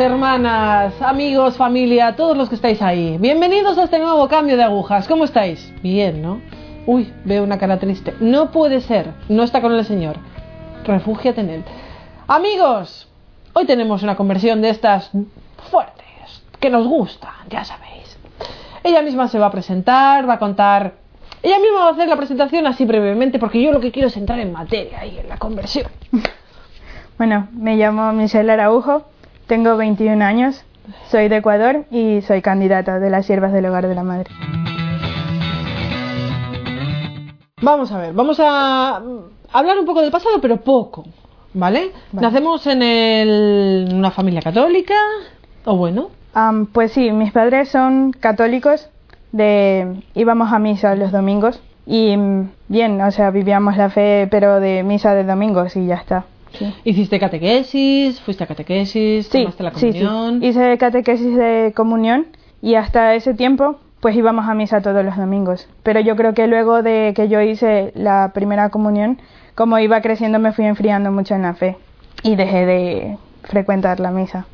hermanas, amigos, familia, todos los que estáis ahí. Bienvenidos a este nuevo cambio de agujas. ¿Cómo estáis? Bien, ¿no? Uy, veo una cara triste. No puede ser. No está con el Señor. Refúgiate en Él. Amigos, hoy tenemos una conversión de estas fuertes, que nos gustan, ya sabéis. Ella misma se va a presentar, va a contar... Ella misma va a hacer la presentación así brevemente porque yo lo que quiero es entrar en materia y en la conversión. Bueno, me llamo Michelle Araujo, tengo 21 años, soy de Ecuador y soy candidata de las siervas del hogar de la madre. Vamos a ver, vamos a hablar un poco del pasado, pero poco, ¿vale? Vale. Nacemos en, el- una familia católica, o bueno, Am, pues sí, mis padres son católicos, de íbamos a misa los domingos y mm, bien, o sea, vivíamos la fe, pero de misa de domingos y ya está. Sí. hiciste catequesis, fuiste a catequesis, Sí, tomaste la sí, sí. comunión. Hice catequesis de comunión y hasta ese tiempo pues íbamos a misa todos los domingos. Pero yo creo que luego de que yo hice la primera comunión, como iba creciendo me fui enfriando mucho en la fe y dejé de frecuentar la misa.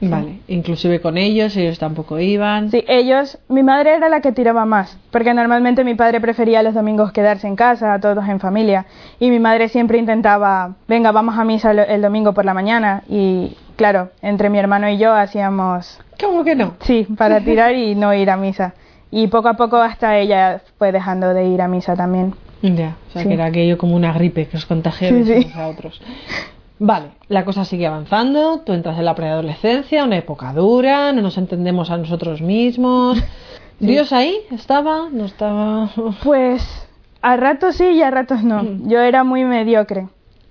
Vale, inclusive con ellos, ellos tampoco iban. Sí, ellos, mi madre era la que tiraba más, porque normalmente mi padre prefería los domingos quedarse en casa, todos en familia, y mi madre siempre intentaba, venga, vamos a misa el, domingo por la mañana, y claro, entre mi hermano y yo hacíamos, ¿Cómo que no? sí, para tirar y no ir a misa. Y poco a poco hasta ella fue dejando de ir a misa también. Ya, o sea Sí. que era aquello como una gripe que os contagia Sí, sí. a otros. Vale, la cosa sigue avanzando, tú entras en la preadolescencia, una época dura, no nos entendemos a nosotros mismos. ¿Dios ahí estaba? ¿No estaba? Pues a ratos sí y a ratos no. Yo era muy mediocre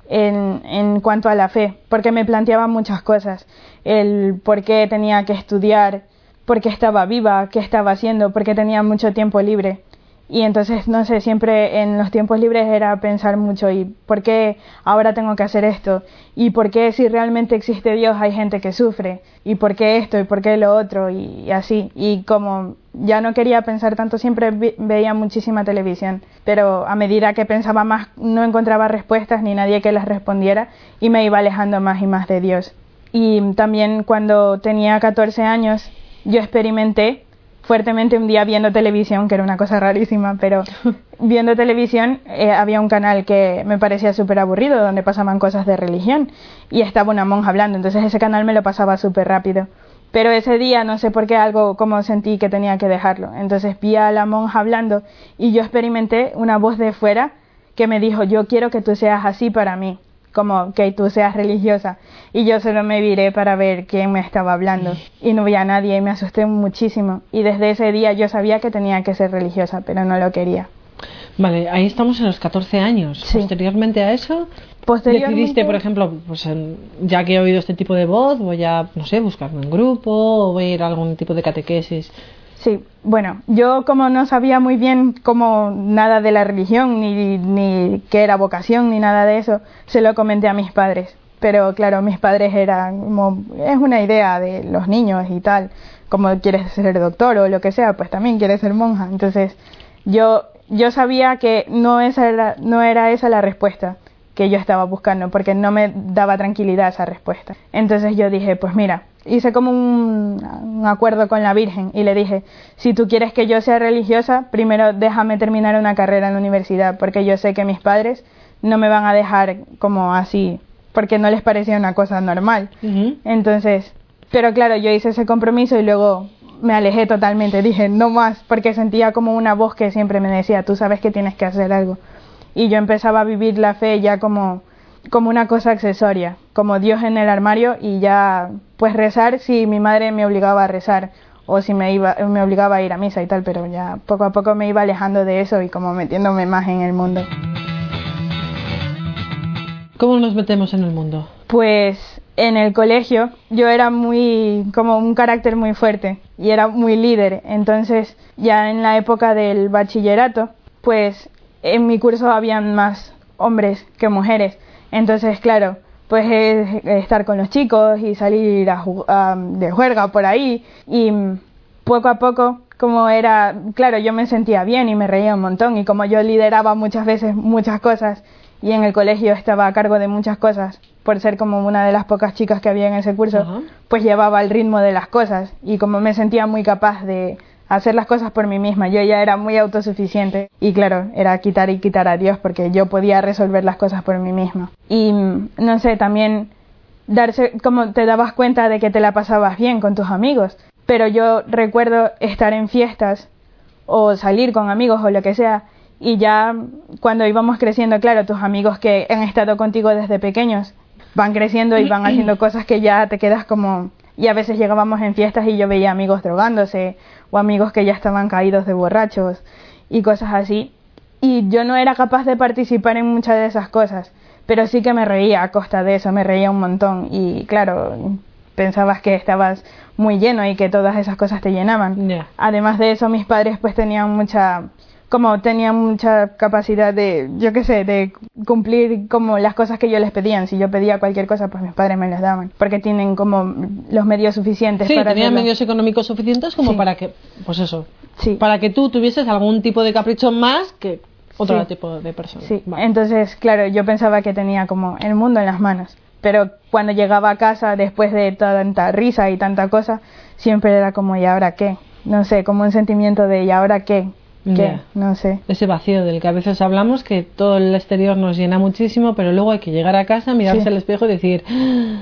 en, en cuanto a la fe, porque me planteaba muchas cosas. El por qué tenía que estudiar, por qué estaba viva, qué estaba haciendo, por qué tenía mucho tiempo libre. Y entonces, no sé, siempre en los tiempos libres era pensar mucho y por qué ahora tengo que hacer esto y por qué si realmente existe Dios hay gente que sufre y por qué esto y por qué lo otro y, y así. Y como ya no quería pensar tanto, siempre veía muchísima televisión, pero a medida que pensaba más no encontraba respuestas ni nadie que las respondiera y me iba alejando más y más de Dios. Y también cuando tenía 14 años yo experimenté fuertemente un día viendo televisión, que era una cosa rarísima, pero viendo televisión eh, había un canal que me parecía súper aburrido, donde pasaban cosas de religión, y estaba una monja hablando, entonces ese canal me lo pasaba súper rápido. Pero ese día no sé por qué algo como sentí que tenía que dejarlo. Entonces vi a la monja hablando y yo experimenté una voz de fuera que me dijo, yo quiero que tú seas así para mí, como que tú seas religiosa. Y yo solo me viré para ver quién me estaba hablando y no vi a nadie y me asusté muchísimo. Y desde ese día yo sabía que tenía que ser religiosa, pero no lo quería. Vale, ahí estamos en los 14 años. Sí. Posteriormente a eso, Posteriormente, decidiste, por ejemplo, pues ya que he oído este tipo de voz, voy a, no sé, buscarme un grupo, o voy a ir a algún tipo de catequesis. Sí, bueno, yo como no sabía muy bien como nada de la religión, ni, ni qué era vocación, ni nada de eso, se lo comenté a mis padres. Pero claro, mis padres eran como, es una idea de los niños y tal, como quieres ser doctor o lo que sea, pues también quieres ser monja. Entonces, yo, yo sabía que no, esa era, no era esa la respuesta que yo estaba buscando, porque no me daba tranquilidad esa respuesta. Entonces yo dije, pues mira, hice como un, un acuerdo con la Virgen y le dije, si tú quieres que yo sea religiosa, primero déjame terminar una carrera en la universidad, porque yo sé que mis padres no me van a dejar como así, porque no les parecía una cosa normal. Entonces, pero claro, yo hice ese compromiso y luego me alejé totalmente, dije, no más, porque sentía como una voz que siempre me decía, tú sabes que tienes que hacer algo. Y yo empezaba a vivir la fe ya como, como una cosa accesoria, como Dios en el armario y ya pues rezar si mi madre me obligaba a rezar o si me iba me obligaba a ir a misa y tal, pero ya poco a poco me iba alejando de eso y como metiéndome más en el mundo. ¿Cómo nos metemos en el mundo? Pues en el colegio yo era muy como un carácter muy fuerte y era muy líder, entonces ya en la época del bachillerato, pues en mi curso habían más hombres que mujeres, entonces claro, pues es estar con los chicos y salir a a- de juerga por ahí. Y poco a poco como era, claro, yo me sentía bien y me reía un montón y como yo lideraba muchas veces muchas cosas y en el colegio estaba a cargo de muchas cosas, por ser como una de las pocas chicas que había en ese curso, pues llevaba el ritmo de las cosas y como me sentía muy capaz de hacer las cosas por mí misma, yo ya era muy autosuficiente y claro, era quitar y quitar a Dios porque yo podía resolver las cosas por mí misma. Y no sé, también darse como te dabas cuenta de que te la pasabas bien con tus amigos, pero yo recuerdo estar en fiestas o salir con amigos o lo que sea y ya cuando íbamos creciendo, claro, tus amigos que han estado contigo desde pequeños van creciendo y van haciendo cosas que ya te quedas como... Y a veces llegábamos en fiestas y yo veía amigos drogándose o amigos que ya estaban caídos de borrachos y cosas así. Y yo no era capaz de participar en muchas de esas cosas, pero sí que me reía a costa de eso, me reía un montón. Y claro, pensabas que estabas muy lleno y que todas esas cosas te llenaban. Además de eso, mis padres pues tenían mucha como tenían mucha capacidad de, yo qué sé, de cumplir como las cosas que yo les pedían. Si yo pedía cualquier cosa, pues mis padres me las daban, porque tienen como los medios suficientes. Sí, tenían medios económicos suficientes como para que, pues eso, sí. para que tú tuvieses algún tipo de capricho más que otro tipo de persona. Sí, entonces, claro, yo pensaba que tenía como el mundo en las manos. Pero cuando llegaba a casa, después de tanta risa y tanta cosa, siempre era como, ¿y ahora qué? No sé, como un sentimiento de, ¿y ahora qué? No sé. Ese vacío del que a veces hablamos, que todo el exterior nos llena muchísimo, pero luego hay que llegar a casa, mirarse al espejo y decir,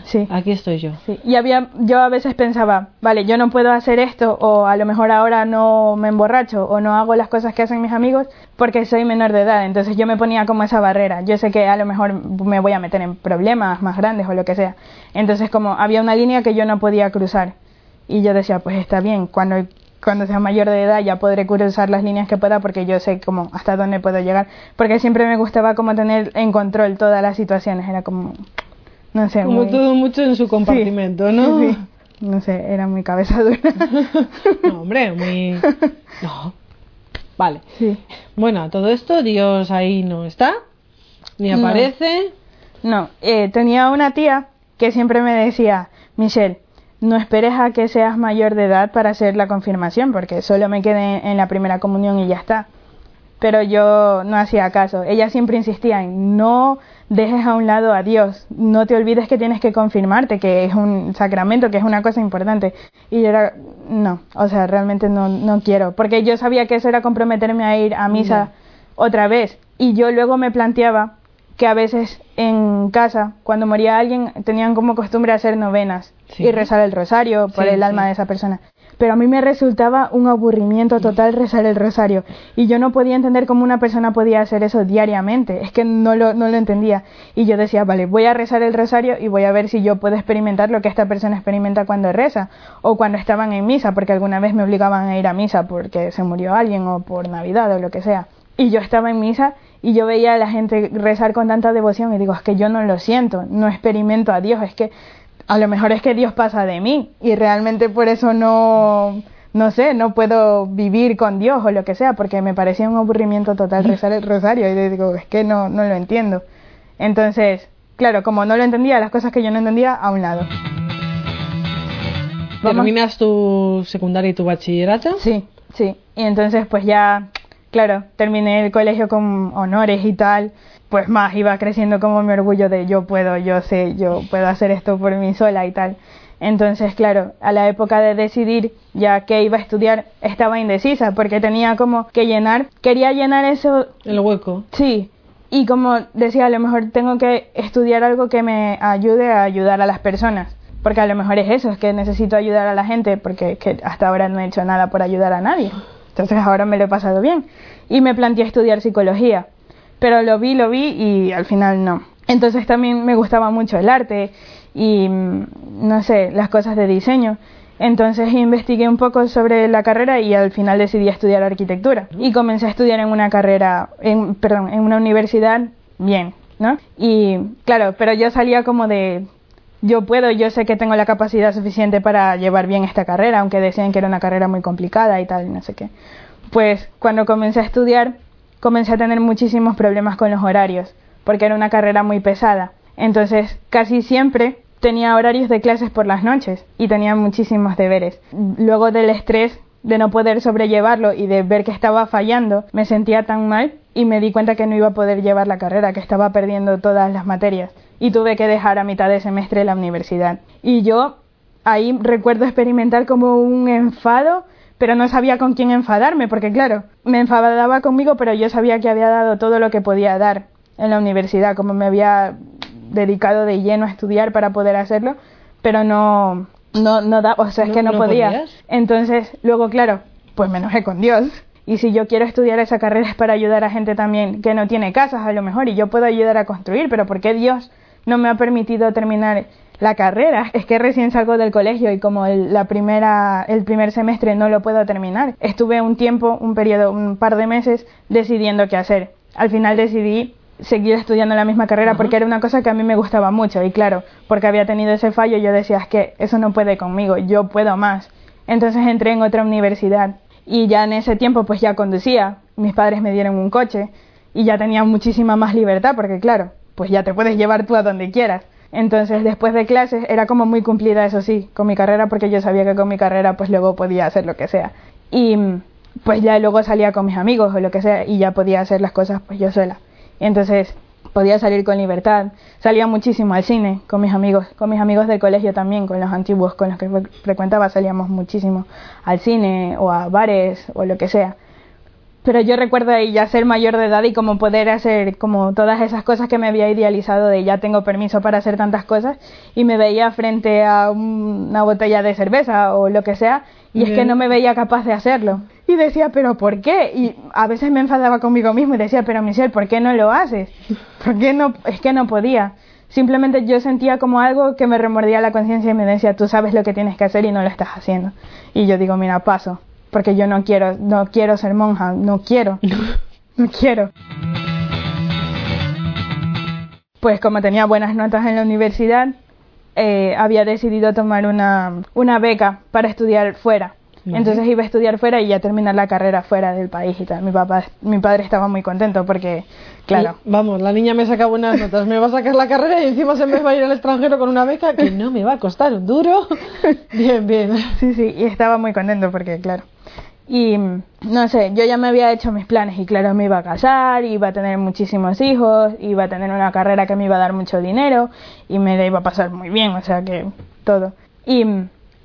sí. aquí estoy yo. Sí. Y había, yo a veces pensaba, vale, yo no puedo hacer esto, o a lo mejor ahora no me emborracho, o no hago las cosas que hacen mis amigos, porque soy menor de edad. Entonces yo me ponía como esa barrera. Yo sé que a lo mejor me voy a meter en problemas más grandes o lo que sea. Entonces como había una línea que yo no podía cruzar. Y yo decía, pues está bien, cuando cuando sea mayor de edad ya podré cruzar las líneas que pueda porque yo sé como hasta dónde puedo llegar. Porque siempre me gustaba como tener en control todas las situaciones. Era como no sé como todo mucho en su compartimento no sí. no sé era muy cabeza dura. No hombre muy no. Vale. Sí. Bueno todo esto Dios ahí no está ni aparece. No, eh, tenía una tía que siempre me decía Michelle no esperes a que seas mayor de edad para hacer la confirmación, porque solo me quedé en la primera comunión y ya está. Pero yo no hacía caso. Ella siempre insistía en no dejes a un lado a Dios, no te olvides que tienes que confirmarte, que es un sacramento, que es una cosa importante. Y yo era, no, o sea, realmente no, no quiero, porque yo sabía que eso era comprometerme a ir a misa otra vez. Y yo luego me planteaba que a veces en casa, cuando moría alguien, tenían como costumbre hacer novenas y rezar el rosario por el alma de esa persona. Pero a mí me resultaba un aburrimiento total rezar el rosario. Y yo no podía entender cómo una persona podía hacer eso diariamente. Es que no lo, no lo entendía. Y yo decía, vale, voy a rezar el rosario y voy a ver si yo puedo experimentar lo que esta persona experimenta cuando reza. O cuando estaban en misa, porque alguna vez me obligaban a ir a misa porque se murió alguien o por Navidad o lo que sea. Y yo estaba en misa y yo veía a la gente rezar con tanta devoción y digo, es que yo no lo siento, no experimento a Dios, es que a lo mejor es que Dios pasa de mí y realmente por eso no, no sé, no puedo vivir con Dios o lo que sea, porque me parecía un aburrimiento total rezar el rosario y digo, es que no, no lo entiendo. Entonces, claro, como no lo entendía, las cosas que yo no entendía, a un lado. ¿Terminas tu secundaria y tu bachillerato? Sí, sí. Y entonces pues ya, claro, terminé el colegio con honores y tal pues más iba creciendo como mi orgullo de yo puedo, yo sé, yo puedo hacer esto por mí sola y tal. Entonces, claro, a la época de decidir ya que iba a estudiar, estaba indecisa porque tenía como que llenar, quería llenar eso. El hueco. Sí. Y como decía, a lo mejor tengo que estudiar algo que me ayude a ayudar a las personas. Porque a lo mejor es eso, es que necesito ayudar a la gente porque que hasta ahora no he hecho nada por ayudar a nadie. Entonces ahora me lo he pasado bien. Y me planteé estudiar psicología pero lo vi, lo vi y al final no. Entonces también me gustaba mucho el arte y, mm, no sé, las cosas de diseño. Entonces investigué un poco sobre la carrera y al final decidí estudiar arquitectura. Y comencé a estudiar en una carrera, en, perdón, en una universidad bien, ¿no? Y claro, pero yo salía como de, yo puedo, yo sé que tengo la capacidad suficiente para llevar bien esta carrera, aunque decían que era una carrera muy complicada y tal, no sé qué. Pues cuando comencé a estudiar comencé a tener muchísimos problemas con los horarios, porque era una carrera muy pesada. Entonces, casi siempre tenía horarios de clases por las noches y tenía muchísimos deberes. Luego del estrés de no poder sobrellevarlo y de ver que estaba fallando, me sentía tan mal y me di cuenta que no iba a poder llevar la carrera, que estaba perdiendo todas las materias y tuve que dejar a mitad de semestre la universidad. Y yo ahí recuerdo experimentar como un enfado, pero no sabía con quién enfadarme, porque claro, me enfadaba conmigo, pero yo sabía que había dado todo lo que podía dar en la universidad, como me había dedicado de lleno a estudiar para poder hacerlo, pero no, no, no da, o sea, es que no, podía. Entonces, luego, claro, pues me enojé con Dios. Y si yo quiero estudiar esa carrera es para ayudar a gente también que no tiene casas, a lo mejor, y yo puedo ayudar a construir, pero ¿por qué Dios no me ha permitido terminar la carrera? Es que recién salgo del colegio y como el, la primera, el primer semestre no lo puedo terminar. Estuve un tiempo, un periodo, un par de meses decidiendo qué hacer. Al final decidí seguir estudiando la misma carrera porque era una cosa que a mí me gustaba mucho y claro, porque había tenido ese fallo yo decía es que eso no puede conmigo, yo puedo más. Entonces entré en otra universidad y ya en ese tiempo pues ya conducía, mis padres me dieron un coche y ya tenía muchísima más libertad porque claro, pues ya te puedes llevar tú a donde quieras. Entonces después de clases era como muy cumplida eso sí, con mi carrera porque yo sabía que con mi carrera pues luego podía hacer lo que sea. Y pues ya luego salía con mis amigos o lo que sea y ya podía hacer las cosas pues yo sola. Entonces podía salir con libertad. Salía muchísimo al cine con mis amigos, con mis amigos del colegio también, con los antiguos con los que frecuentaba, salíamos muchísimo al cine o a bares o lo que sea. Pero yo recuerdo ya ser mayor de edad y como poder hacer como todas esas cosas que me había idealizado de ya tengo permiso para hacer tantas cosas y me veía frente a una botella de cerveza o lo que sea y es que no me veía capaz de hacerlo. Y decía, pero ¿por qué? Y a veces me enfadaba conmigo mismo y decía, pero Michelle, ¿por qué no lo haces? ¿Por qué no? Es que no podía. Simplemente yo sentía como algo que me remordía la conciencia y me decía, tú sabes lo que tienes que hacer y no lo estás haciendo. Y yo digo, mira, paso, porque yo no quiero, no quiero ser monja, no quiero, no quiero. Pues como tenía buenas notas en la universidad, eh, había decidido tomar una, una beca para estudiar fuera entonces iba a estudiar fuera y ya terminar la carrera fuera del país y tal. Mi papá, mi padre estaba muy contento porque, claro. vamos, la niña me saca buenas notas, me va a sacar la carrera y encima se me va a ir al extranjero con una beca que no me va a costar un duro. bien, bien. Sí, sí, y estaba muy contento porque, claro. Y no sé, yo ya me había hecho mis planes y claro, me iba a casar, iba a tener muchísimos hijos, iba a tener una carrera que me iba a dar mucho dinero y me la iba a pasar muy bien, o sea que todo. Y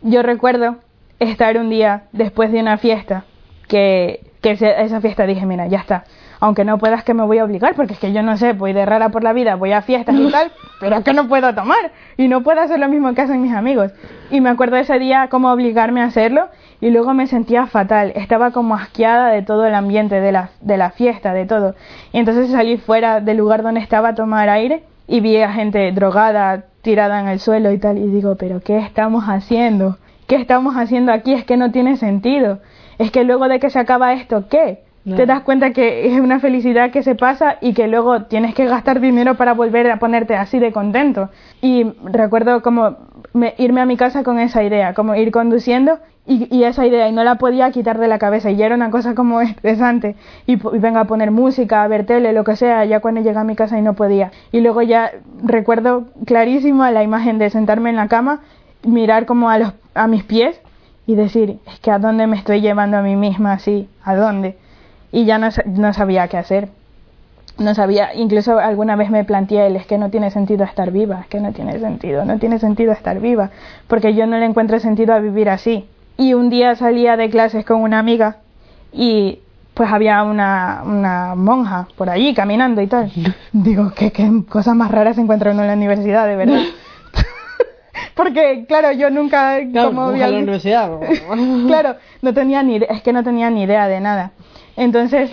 yo recuerdo estar un día después de una fiesta, que, que esa fiesta dije, mira, ya está. Aunque no puedas que me voy a obligar, porque es que yo no sé, voy de rara por la vida, voy a fiestas y tal, pero es que no puedo tomar y no puedo hacer lo mismo que hacen mis amigos. Y me acuerdo ese día cómo obligarme a hacerlo y luego me sentía fatal, estaba como asqueada de todo el ambiente, de la, de la fiesta, de todo. Y entonces salí fuera del lugar donde estaba a tomar aire y vi a gente drogada, tirada en el suelo y tal, y digo, pero ¿qué estamos haciendo? ¿qué estamos haciendo aquí? Es que no tiene sentido. Es que luego de que se acaba esto, ¿qué? Te das cuenta que es una felicidad que se pasa y que luego tienes que gastar dinero para volver a ponerte así de contento. Y recuerdo como irme a mi casa con esa idea, como ir conduciendo y, esa idea y no la podía quitar de la cabeza y era una cosa como estresante y, y venga a poner música, a ver tele, lo que sea, ya cuando llegué a mi casa y no podía. Y luego ya recuerdo clarísimo la imagen de sentarme en la cama mirar como a, los, a mis pies y decir, es que a dónde me estoy llevando a mí misma así, a dónde. Y ya no, no sabía qué hacer. No sabía, incluso alguna vez me planteé el, es que no tiene sentido estar viva, es que no tiene sentido, no tiene sentido estar viva, porque yo no le encuentro sentido a vivir así. Y un día salía de clases con una amiga y pues había una, una monja por allí caminando y tal. Digo, ¿qué, qué cosas más raras encuentro en la universidad, de verdad. porque claro, yo nunca como había... la universidad. claro, no tenía ni es que no tenía ni idea de nada. Entonces,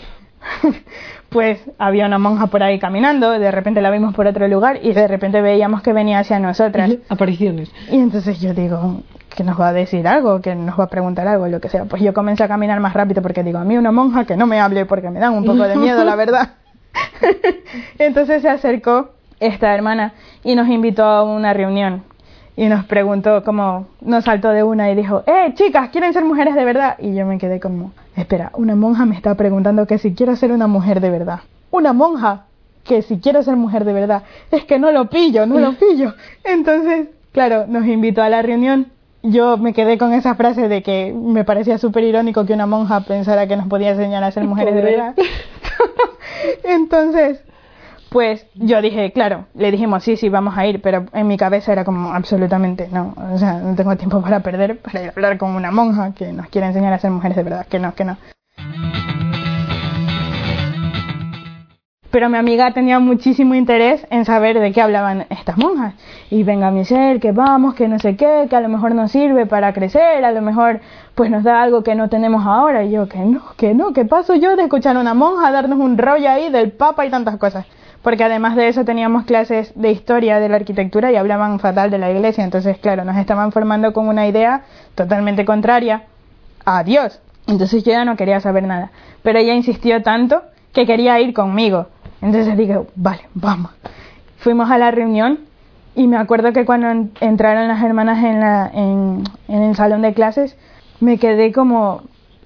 pues había una monja por ahí caminando, de repente la vimos por otro lugar y de repente veíamos que venía hacia nosotras. Apariciones. Y entonces yo digo, que nos va a decir algo, que nos va a preguntar algo, lo que sea. Pues yo comencé a caminar más rápido porque digo, a mí una monja que no me hable porque me dan un poco de miedo, la verdad. entonces se acercó esta hermana y nos invitó a una reunión y nos preguntó como nos saltó de una y dijo, eh, chicas, ¿quieren ser mujeres de verdad? Y yo me quedé como, espera, una monja me está preguntando que si quiero ser una mujer de verdad. Una monja que si quiero ser mujer de verdad. Es que no lo pillo, no lo pillo. Entonces, claro, nos invitó a la reunión. Yo me quedé con esa frase de que me parecía súper irónico que una monja pensara que nos podía enseñar a ser mujeres de verdad. Entonces, Pues yo dije, claro, le dijimos, sí, sí, vamos a ir, pero en mi cabeza era como, absolutamente no. O sea, no tengo tiempo para perder para ir a hablar con una monja que nos quiere enseñar a ser mujeres de verdad. Que no, que no. pero mi amiga tenía muchísimo interés en saber de qué hablaban estas monjas. Y venga, Michelle, que vamos, que no sé qué, que a lo mejor nos sirve para crecer, a lo mejor pues nos da algo que no tenemos ahora. Y yo, que no, que no, ¿qué paso yo de escuchar a una monja darnos un rollo ahí del papa y tantas cosas? Porque además de eso teníamos clases de historia de la arquitectura y hablaban fatal de la iglesia. Entonces, claro, nos estaban formando con una idea totalmente contraria a Dios. Entonces yo ya no quería saber nada. Pero ella insistió tanto que quería ir conmigo. Entonces dije, vale, vamos. Fuimos a la reunión y me acuerdo que cuando entraron las hermanas en, la, en, en el salón de clases, me quedé como,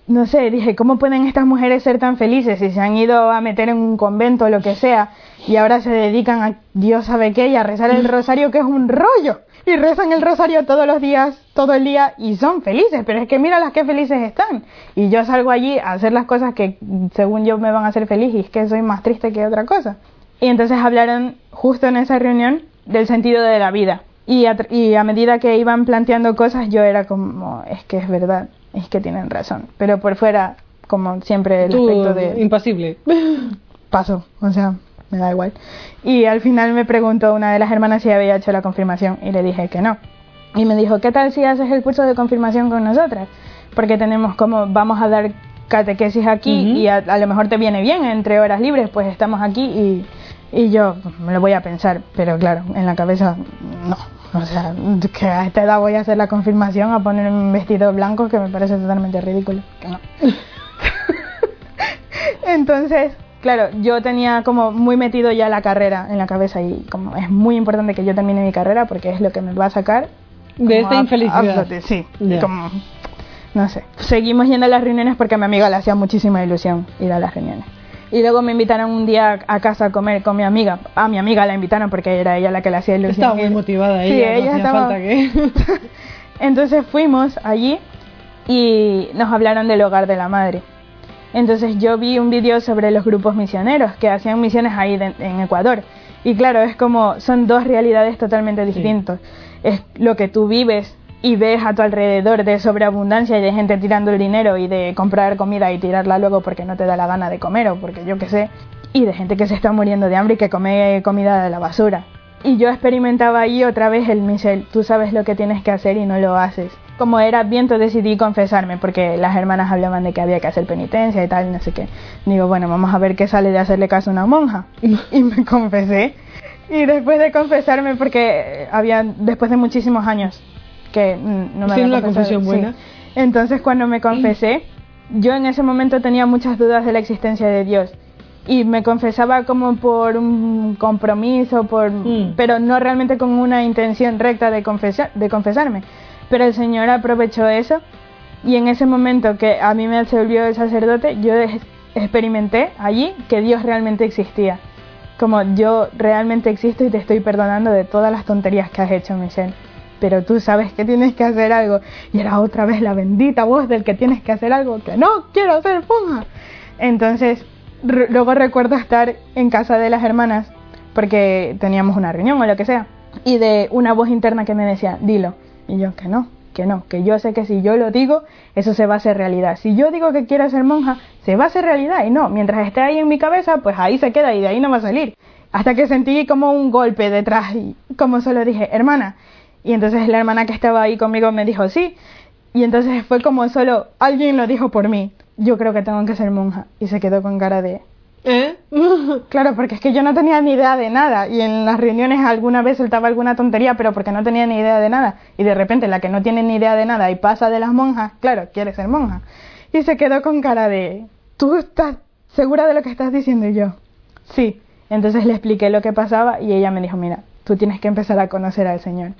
no sé, dije, ¿cómo pueden estas mujeres ser tan felices si se han ido a meter en un convento o lo que sea y ahora se dedican a Dios sabe qué y a rezar el rosario que es un rollo? Y rezan el rosario todos los días, todo el día y son felices, pero es que mira las que felices están. Y yo salgo allí a hacer las cosas que según yo me van a hacer feliz y es que soy más triste que otra cosa. Y entonces hablaron justo en esa reunión del sentido de la vida. Y a, y a medida que iban planteando cosas yo era como, es que es verdad, es que tienen razón. Pero por fuera, como siempre, el aspecto de... Impasible. Paso, o sea, me da igual. Y al final me preguntó una de las hermanas si había hecho la confirmación y le dije que no. Y me dijo, ¿qué tal si haces el curso de confirmación con nosotras? Porque tenemos como, vamos a dar catequesis aquí y a, lo mejor te viene bien entre horas libres, pues estamos aquí y, y yo me lo voy a pensar, pero claro, en la cabeza no. O sea, que a esta edad voy a hacer la confirmación a poner un vestido blanco que me parece totalmente ridículo. Que no. Entonces, claro, yo tenía como muy metido ya la carrera en la cabeza y como es muy importante que yo termine mi carrera porque es lo que me va a sacar de esta infelicidad. sí, como no sé. Seguimos yendo a las reuniones porque a mi amiga le hacía muchísima ilusión ir a las reuniones. Y luego me invitaron un día a casa a comer con mi amiga. A mi amiga la invitaron porque era ella la que le hacía ilusión. Estaba muy motivada ella, sí, ella estaba... falta que... Entonces fuimos allí y nos hablaron del hogar de la madre. Entonces yo vi un vídeo sobre los grupos misioneros que hacían misiones ahí en Ecuador. Y claro, es como son dos realidades totalmente distintas. Es lo que tú vives y ves a tu alrededor de sobreabundancia y de gente tirando el dinero y de comprar comida y tirarla luego porque no te da la gana de comer o porque yo qué sé, y de gente que se está muriendo de hambre y que come comida de la basura. Y yo experimentaba ahí otra vez el Michel, tú sabes lo que tienes que hacer y no lo haces como era viento decidí confesarme porque las hermanas hablaban de que había que hacer penitencia y tal, no sé qué. Digo, bueno, vamos a ver qué sale de hacerle caso a una monja. Y me confesé. Y después de confesarme, porque había, después de muchísimos años que no me había una confesión buena. Entonces cuando me confesé, yo en ese momento tenía muchas dudas de la existencia de Dios y me confesaba como por un compromiso, por, mm. pero no realmente con una intención recta de, confesar, de confesarme. Pero el Señor aprovechó eso y en ese momento que a mí me absolvió el sacerdote, yo experimenté allí que Dios realmente existía. Como yo realmente existo y te estoy perdonando de todas las tonterías que has hecho, Michelle. Pero tú sabes que tienes que hacer algo. Y era otra vez la bendita voz del que tienes que hacer algo, que no quiero ser monja. Entonces, luego recuerdo estar en casa de las hermanas, porque teníamos una reunión o lo que sea, y de una voz interna que me decía, dilo. Y yo, que no, que no, que yo sé que si yo lo digo, eso se va a hacer realidad. Si yo digo que quiero ser monja, se va a hacer realidad. Y no, mientras esté ahí en mi cabeza, pues ahí se queda y de ahí no va a salir. Hasta que sentí como un golpe detrás y como solo dije, hermana. Y entonces la hermana que estaba ahí conmigo me dijo, sí. Y entonces fue como solo, alguien lo dijo por mí. Yo creo que tengo que ser monja. Y se quedó con cara de, ¿Eh? claro, porque es que yo no tenía ni idea de nada y en las reuniones alguna vez soltaba alguna tontería, pero porque no tenía ni idea de nada. Y de repente la que no tiene ni idea de nada y pasa de las monjas, claro, quiere ser monja. Y se quedó con cara de, ¿tú estás segura de lo que estás diciendo? Y yo, sí. Entonces le expliqué lo que pasaba y ella me dijo, mira, tú tienes que empezar a conocer al Señor.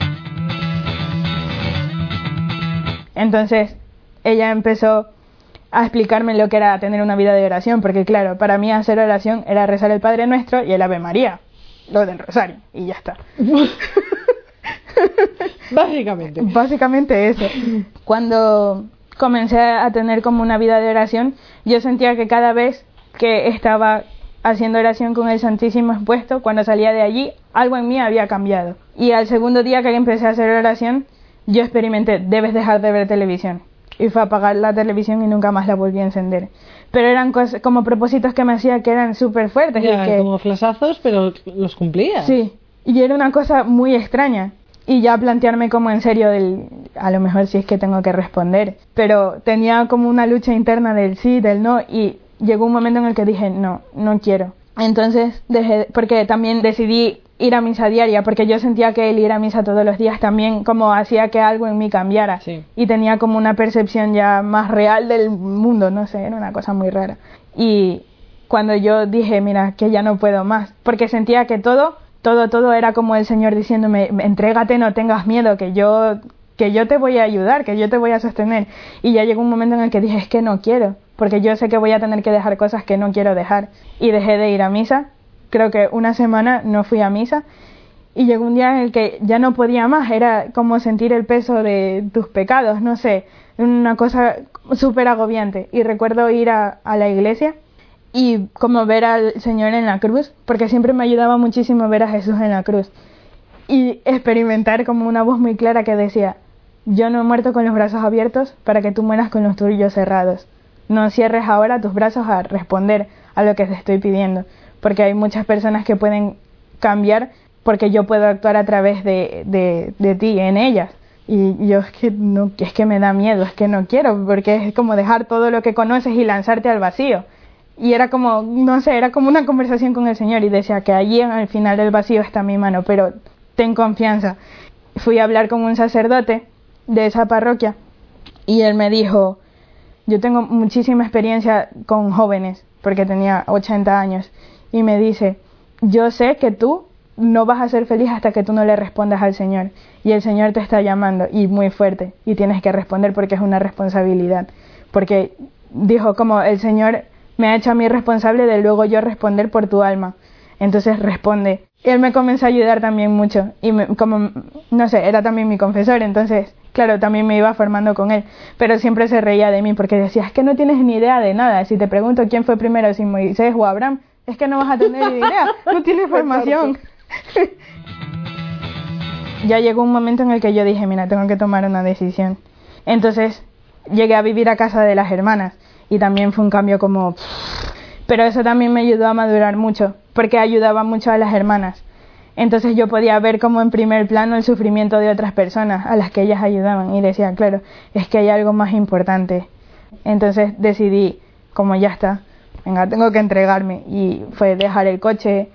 Entonces ella empezó a explicarme lo que era tener una vida de oración, porque claro, para mí hacer oración era rezar el Padre Nuestro y el Ave María, lo del rosario, y ya está. Básicamente. Básicamente eso. Cuando comencé a tener como una vida de oración, yo sentía que cada vez que estaba haciendo oración con el Santísimo expuesto, cuando salía de allí, algo en mí había cambiado. Y al segundo día que empecé a hacer oración, yo experimenté, debes dejar de ver televisión. Y fue a apagar la televisión y nunca más la volví a encender. Pero eran cosas, como propósitos que me hacía que eran súper fuertes. Ya, y que, como flasazos, pero los cumplía. Sí, y era una cosa muy extraña. Y ya plantearme como en serio del, a lo mejor si es que tengo que responder. Pero tenía como una lucha interna del sí, del no, y llegó un momento en el que dije, no, no quiero. Entonces dejé, porque también decidí ir a misa diaria, porque yo sentía que el ir a misa todos los días también como hacía que algo en mí cambiara. Sí. Y tenía como una percepción ya más real del mundo, no sé, era una cosa muy rara. Y cuando yo dije, mira, que ya no puedo más, porque sentía que todo, todo, todo era como el Señor diciéndome, entrégate, no tengas miedo, que yo, que yo te voy a ayudar, que yo te voy a sostener. Y ya llegó un momento en el que dije, es que no quiero, porque yo sé que voy a tener que dejar cosas que no quiero dejar. Y dejé de ir a misa, creo que una semana no fui a misa. Y llegó un día en el que ya no podía más, era como sentir el peso de tus pecados, no sé, una cosa súper agobiante. Y recuerdo ir a, la iglesia y como ver al Señor en la cruz, porque siempre me ayudaba muchísimo ver a Jesús en la cruz. Y experimentar como una voz muy clara que decía, yo no he muerto con los brazos abiertos para que tú mueras con los tuyos cerrados. No cierres ahora tus brazos a responder a lo que te estoy pidiendo, porque hay muchas personas que pueden cambiar porque yo puedo actuar a través de, de, de ti en ellas. Y yo es que no, es que me da miedo, es que no quiero, porque es como dejar todo lo que conoces y lanzarte al vacío. Y era como, no sé, era como una conversación con el Señor y decía que allí el final del vacío está mi mano, pero ten confianza. Fui a hablar con un sacerdote de esa parroquia y él me dijo, yo tengo muchísima experiencia con jóvenes, porque tenía 80 años, y me dice, yo sé que tú no vas a ser feliz hasta que tú no le respondas al Señor. Y el Señor te está llamando y muy fuerte y tienes que responder porque es una responsabilidad. Porque dijo como el Señor me ha hecho a mí responsable de luego yo responder por tu alma. Entonces responde. Él me comenzó a ayudar también mucho y como no sé, era también mi confesor, entonces claro, también me iba formando con él, pero siempre se reía de mí porque decía, es que no tienes ni idea de nada, si te pregunto quién fue primero, si Moisés o Abraham, es que no vas a tener idea, no tienes formación. ya llegó un momento en el que yo dije, mira, tengo que tomar una decisión. Entonces llegué a vivir a casa de las hermanas y también fue un cambio como... Pero eso también me ayudó a madurar mucho, porque ayudaba mucho a las hermanas. Entonces yo podía ver como en primer plano el sufrimiento de otras personas a las que ellas ayudaban y decía, claro, es que hay algo más importante. Entonces decidí, como ya está, venga, tengo que entregarme. Y fue dejar el coche,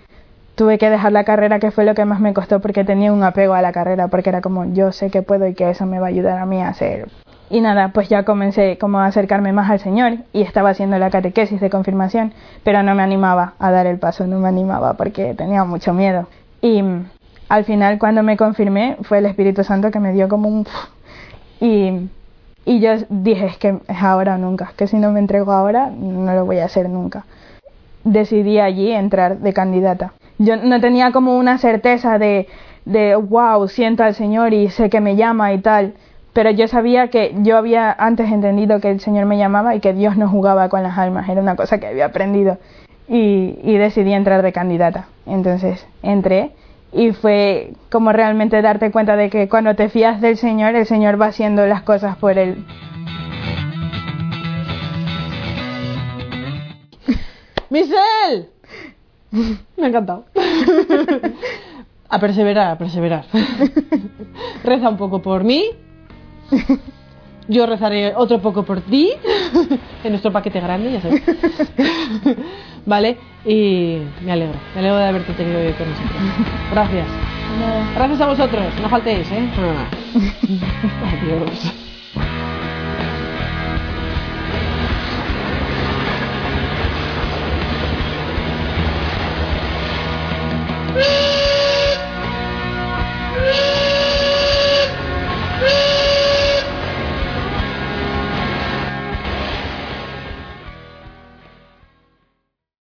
tuve que dejar la carrera que fue lo que más me costó porque tenía un apego a la carrera porque era como yo sé que puedo y que eso me va a ayudar a mí a hacer. Y nada pues ya comencé como a acercarme más al Señor y estaba haciendo la catequesis de confirmación pero no me animaba a dar el paso no me animaba porque tenía mucho miedo. Y mm, al final cuando me confirmé fue el Espíritu Santo que me dio como un y y yo dije es que es ahora o nunca que si no me entrego ahora no lo voy a hacer nunca decidí allí entrar de candidata. Yo no tenía como una certeza de, de, wow, siento al Señor y sé que me llama y tal, pero yo sabía que yo había antes entendido que el Señor me llamaba y que Dios no jugaba con las almas, era una cosa que había aprendido. Y, y decidí entrar de candidata. Entonces entré y fue como realmente darte cuenta de que cuando te fías del Señor, el Señor va haciendo las cosas por él. ¡Michelle! Me ha encantado. A perseverar, a perseverar. Reza un poco por mí. Yo rezaré otro poco por ti. En nuestro paquete grande, ya sabes. Vale, y me alegro. Me alegro de haberte tenido hoy con nosotros. Gracias. Gracias a vosotros. No faltéis, ¿eh? Adiós.